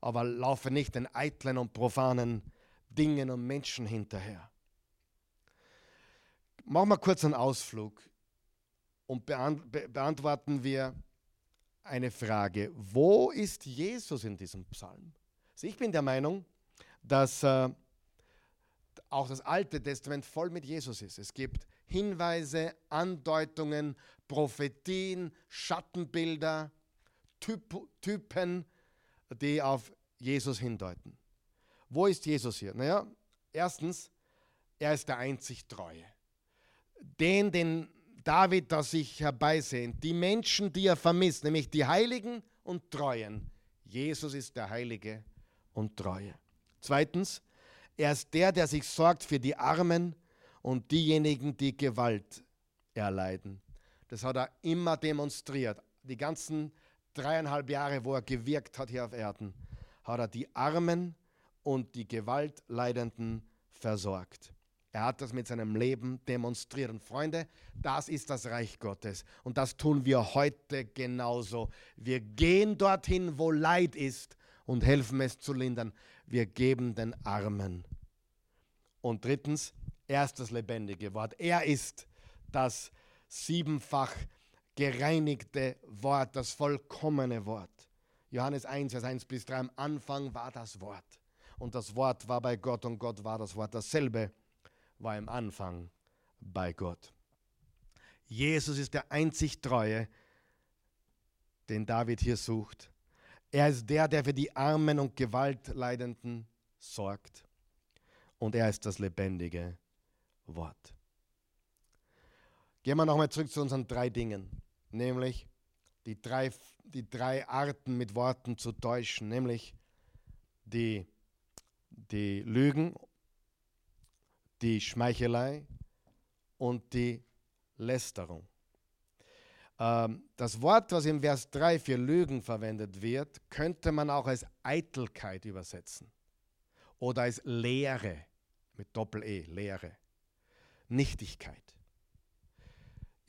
aber laufe nicht den eitlen und profanen Dingen und Menschen hinterher. Machen wir kurz einen Ausflug und beantworten wir eine Frage. Wo ist Jesus in diesem Psalm? Also ich bin der Meinung, dass äh, auch das Alte Testament voll mit Jesus ist. Es gibt Hinweise, Andeutungen, Prophetien, Schattenbilder, Typen, die auf Jesus hindeuten. Wo ist Jesus hier? Naja, erstens, er ist der einzig Treue. Den, den David da sich herbeisehnt, die Menschen, die er vermisst, nämlich die Heiligen und Treuen. Jesus ist der Heilige und Treue. Zweitens, er ist der, der sich sorgt für die Armen und diejenigen, die Gewalt erleiden. Das hat er immer demonstriert. Die ganzen dreieinhalb Jahre, wo er gewirkt hat hier auf Erden, hat er die Armen und die Gewaltleidenden versorgt. Er hat das mit seinem Leben demonstriert. Und Freunde, das ist das Reich Gottes. Und das tun wir heute genauso. Wir gehen dorthin, wo Leid ist und helfen es zu lindern. Wir geben den Armen. Und drittens, er ist das lebendige Wort. Er ist das siebenfach gereinigte Wort, das vollkommene Wort. Johannes 1, Vers 1 bis 3, am Anfang war das Wort. Und das Wort war bei Gott und Gott war das Wort. Dasselbe war im Anfang bei Gott. Jesus ist der einzig Treue, den David hier sucht. Er ist der, der für die Armen und Gewaltleidenden sorgt. Und er ist das lebendige Wort. Gehen wir nochmal zurück zu unseren drei Dingen, nämlich die drei, die drei Arten mit Worten zu täuschen, nämlich die, die Lügen, die Schmeichelei und die Lästerung. Ähm, das Wort, was im Vers 3 für Lügen verwendet wird, könnte man auch als Eitelkeit übersetzen oder als Lehre mit Doppel-E, Lehre. Nichtigkeit.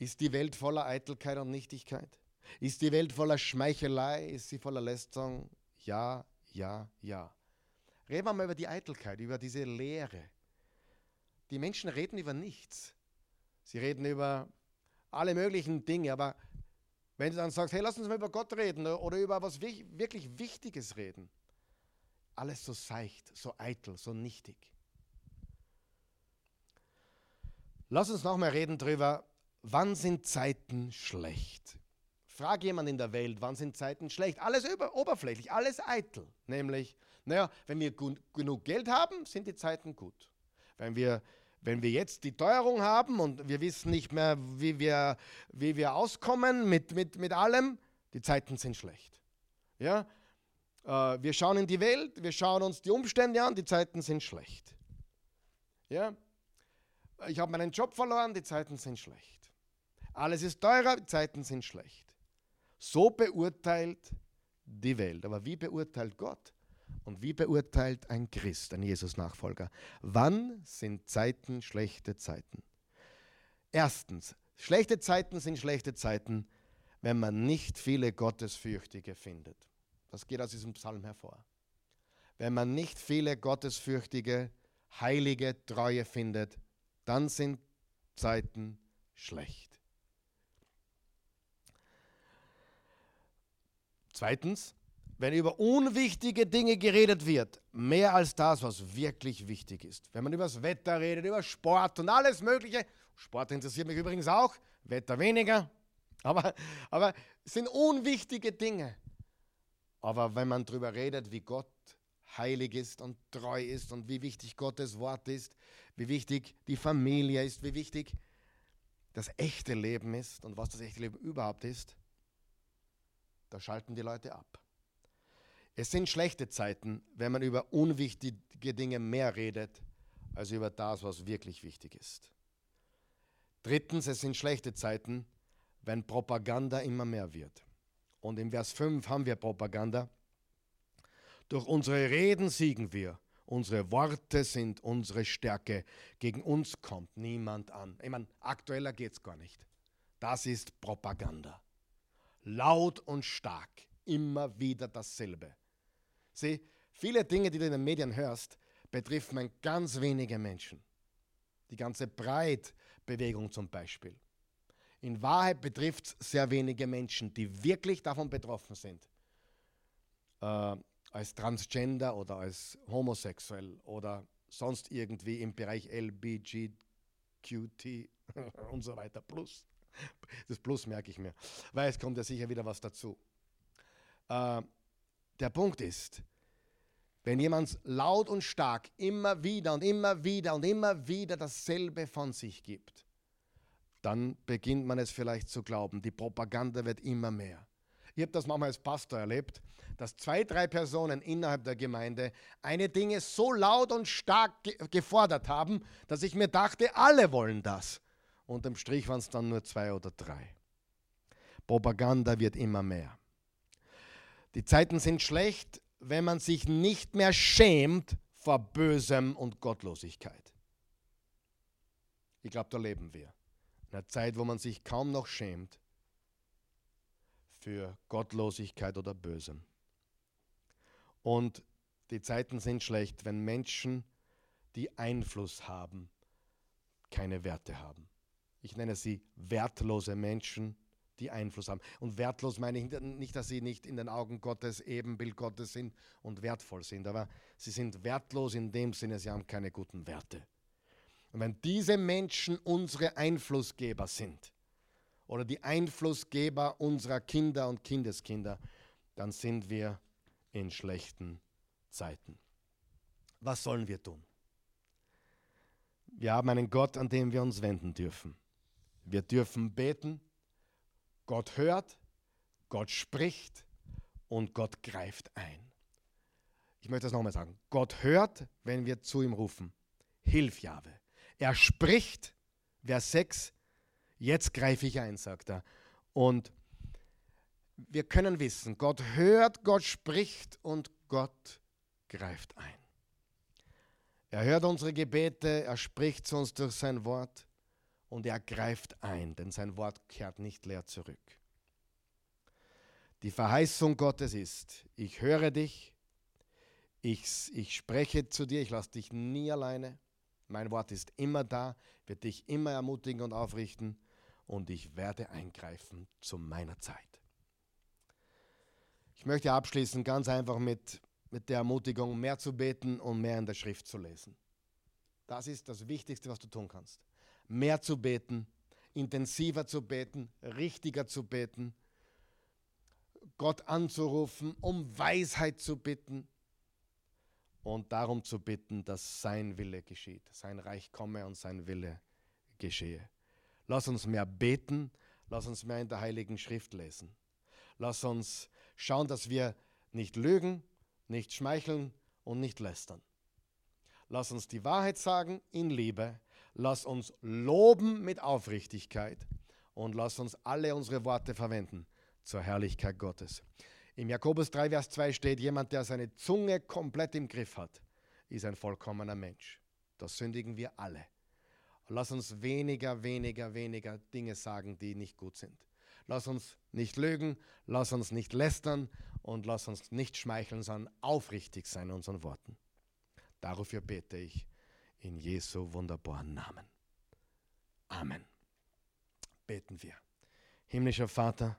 Ist die Welt voller Eitelkeit und Nichtigkeit? Ist die Welt voller Schmeichelei? Ist sie voller Lästerung? Ja, ja, ja. Reden wir mal über die Eitelkeit, über diese Lehre. Die Menschen reden über nichts. Sie reden über alle möglichen Dinge, aber wenn du dann sagst, hey, lass uns mal über Gott reden oder über was wirklich Wichtiges reden, alles so seicht, so eitel, so nichtig. Lass uns noch mal reden darüber, wann sind Zeiten schlecht? Frag jemand in der Welt, wann sind Zeiten schlecht? Alles über, oberflächlich, alles eitel. Nämlich, naja, wenn wir genug Geld haben, sind die Zeiten gut. Wenn wir wenn wir jetzt die Teuerung haben und wir wissen nicht mehr, wie wir, wie wir auskommen mit, mit, mit allem, die Zeiten sind schlecht. Ja? Äh, wir schauen in die Welt, wir schauen uns die Umstände an, die Zeiten sind schlecht. Ja? Ich habe meinen Job verloren, die Zeiten sind schlecht. Alles ist teurer, Zeiten sind schlecht. So beurteilt die Welt. Aber wie beurteilt Gott? Und wie beurteilt ein Christ, ein Jesus-Nachfolger? Wann sind Zeiten schlechte Zeiten? Erstens, schlechte Zeiten sind schlechte Zeiten, wenn man nicht viele Gottesfürchtige findet. Das geht aus diesem Psalm hervor. Wenn man nicht viele Gottesfürchtige, heilige, treue findet, dann sind Zeiten schlecht. Zweitens, wenn über unwichtige Dinge geredet wird, mehr als das, was wirklich wichtig ist. Wenn man über das Wetter redet, über Sport und alles Mögliche, Sport interessiert mich übrigens auch, Wetter weniger, aber, es sind unwichtige Dinge. Aber wenn man darüber redet, wie Gott heilig ist und treu ist und wie wichtig Gottes Wort ist, wie wichtig die Familie ist, wie wichtig das echte Leben ist und was das echte Leben überhaupt ist, da schalten die Leute ab. Es sind schlechte Zeiten, wenn man über unwichtige Dinge mehr redet, als über das, was wirklich wichtig ist. Drittens, es sind schlechte Zeiten, wenn Propaganda immer mehr wird. Und im Vers 5 haben wir Propaganda. Durch unsere Reden siegen wir. Unsere Worte sind unsere Stärke. Gegen uns kommt niemand an. Ich meine, aktueller geht es gar nicht. Das ist Propaganda. Laut und stark. Immer wieder dasselbe. Sieh, viele Dinge, die du in den Medien hörst, betreffen ganz wenige Menschen. Die ganze Breitbewegung zum Beispiel. In Wahrheit betrifft es sehr wenige Menschen, die wirklich davon betroffen sind. Äh, als Transgender oder als homosexuell oder sonst irgendwie im Bereich LBGQT und so weiter. Plus. Das Plus merke ich mir, weil es kommt ja sicher wieder was dazu. Äh, der Punkt ist, wenn jemand laut und stark immer wieder und immer wieder und immer wieder dasselbe von sich gibt, dann beginnt man es vielleicht zu glauben. Die Propaganda wird immer mehr. Ich habe das manchmal als Pastor erlebt, dass zwei, drei Personen innerhalb der Gemeinde eine Dinge so laut und stark ge gefordert haben, dass ich mir dachte, alle wollen das. Unterm Strich waren es dann nur zwei oder drei. Propaganda wird immer mehr. Die Zeiten sind schlecht, wenn man sich nicht mehr schämt vor Bösem und Gottlosigkeit. Ich glaube, da leben wir. In einer Zeit, wo man sich kaum noch schämt für Gottlosigkeit oder Bösem. Und die Zeiten sind schlecht, wenn Menschen, die Einfluss haben, keine Werte haben. Ich nenne sie wertlose Menschen, die Einfluss haben. Und wertlos meine ich nicht, dass sie nicht in den Augen Gottes Ebenbild Gottes sind und wertvoll sind, aber sie sind wertlos in dem Sinne, sie haben keine guten Werte. Und wenn diese Menschen unsere Einflussgeber sind oder die Einflussgeber unserer Kinder und Kindeskinder, dann sind wir in schlechten Zeiten. Was sollen wir tun? Wir haben einen Gott, an dem wir uns wenden dürfen. Wir dürfen beten, Gott hört, Gott spricht und Gott greift ein. Ich möchte das nochmal sagen. Gott hört, wenn wir zu ihm rufen. Hilf, Jahwe. Er spricht, Vers 6, jetzt greife ich ein, sagt er. Und wir können wissen, Gott hört, Gott spricht und Gott greift ein. Er hört unsere Gebete, er spricht zu uns durch sein Wort und er greift ein, denn sein Wort kehrt nicht leer zurück. Die Verheißung Gottes ist, ich höre dich, ich, ich spreche zu dir, ich lasse dich nie alleine, mein Wort ist immer da, wird dich immer ermutigen und aufrichten und ich werde eingreifen zu meiner Zeit. Ich möchte abschließen ganz einfach mit, mit der Ermutigung, mehr zu beten und mehr in der Schrift zu lesen. Das ist das Wichtigste, was du tun kannst mehr zu beten, intensiver zu beten, richtiger zu beten, Gott anzurufen, um Weisheit zu bitten und darum zu bitten, dass sein Wille geschieht, sein Reich komme und sein Wille geschehe. Lass uns mehr beten, lass uns mehr in der Heiligen Schrift lesen. Lass uns schauen, dass wir nicht lügen, nicht schmeicheln und nicht lästern. Lass uns die Wahrheit sagen in Liebe Lass uns loben mit Aufrichtigkeit und lass uns alle unsere Worte verwenden zur Herrlichkeit Gottes. Im Jakobus 3, Vers 2 steht, jemand, der seine Zunge komplett im Griff hat, ist ein vollkommener Mensch. Das sündigen wir alle. Lass uns weniger, weniger, weniger Dinge sagen, die nicht gut sind. Lass uns nicht lügen, lass uns nicht lästern und lass uns nicht schmeicheln, sondern aufrichtig sein in unseren Worten. Dafür bete ich in Jesu wunderbaren Namen. Amen. Beten wir. Himmlischer Vater,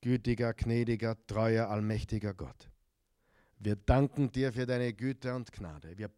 gütiger, gnädiger, treuer, allmächtiger Gott. Wir danken dir für deine Güte und Gnade. Wir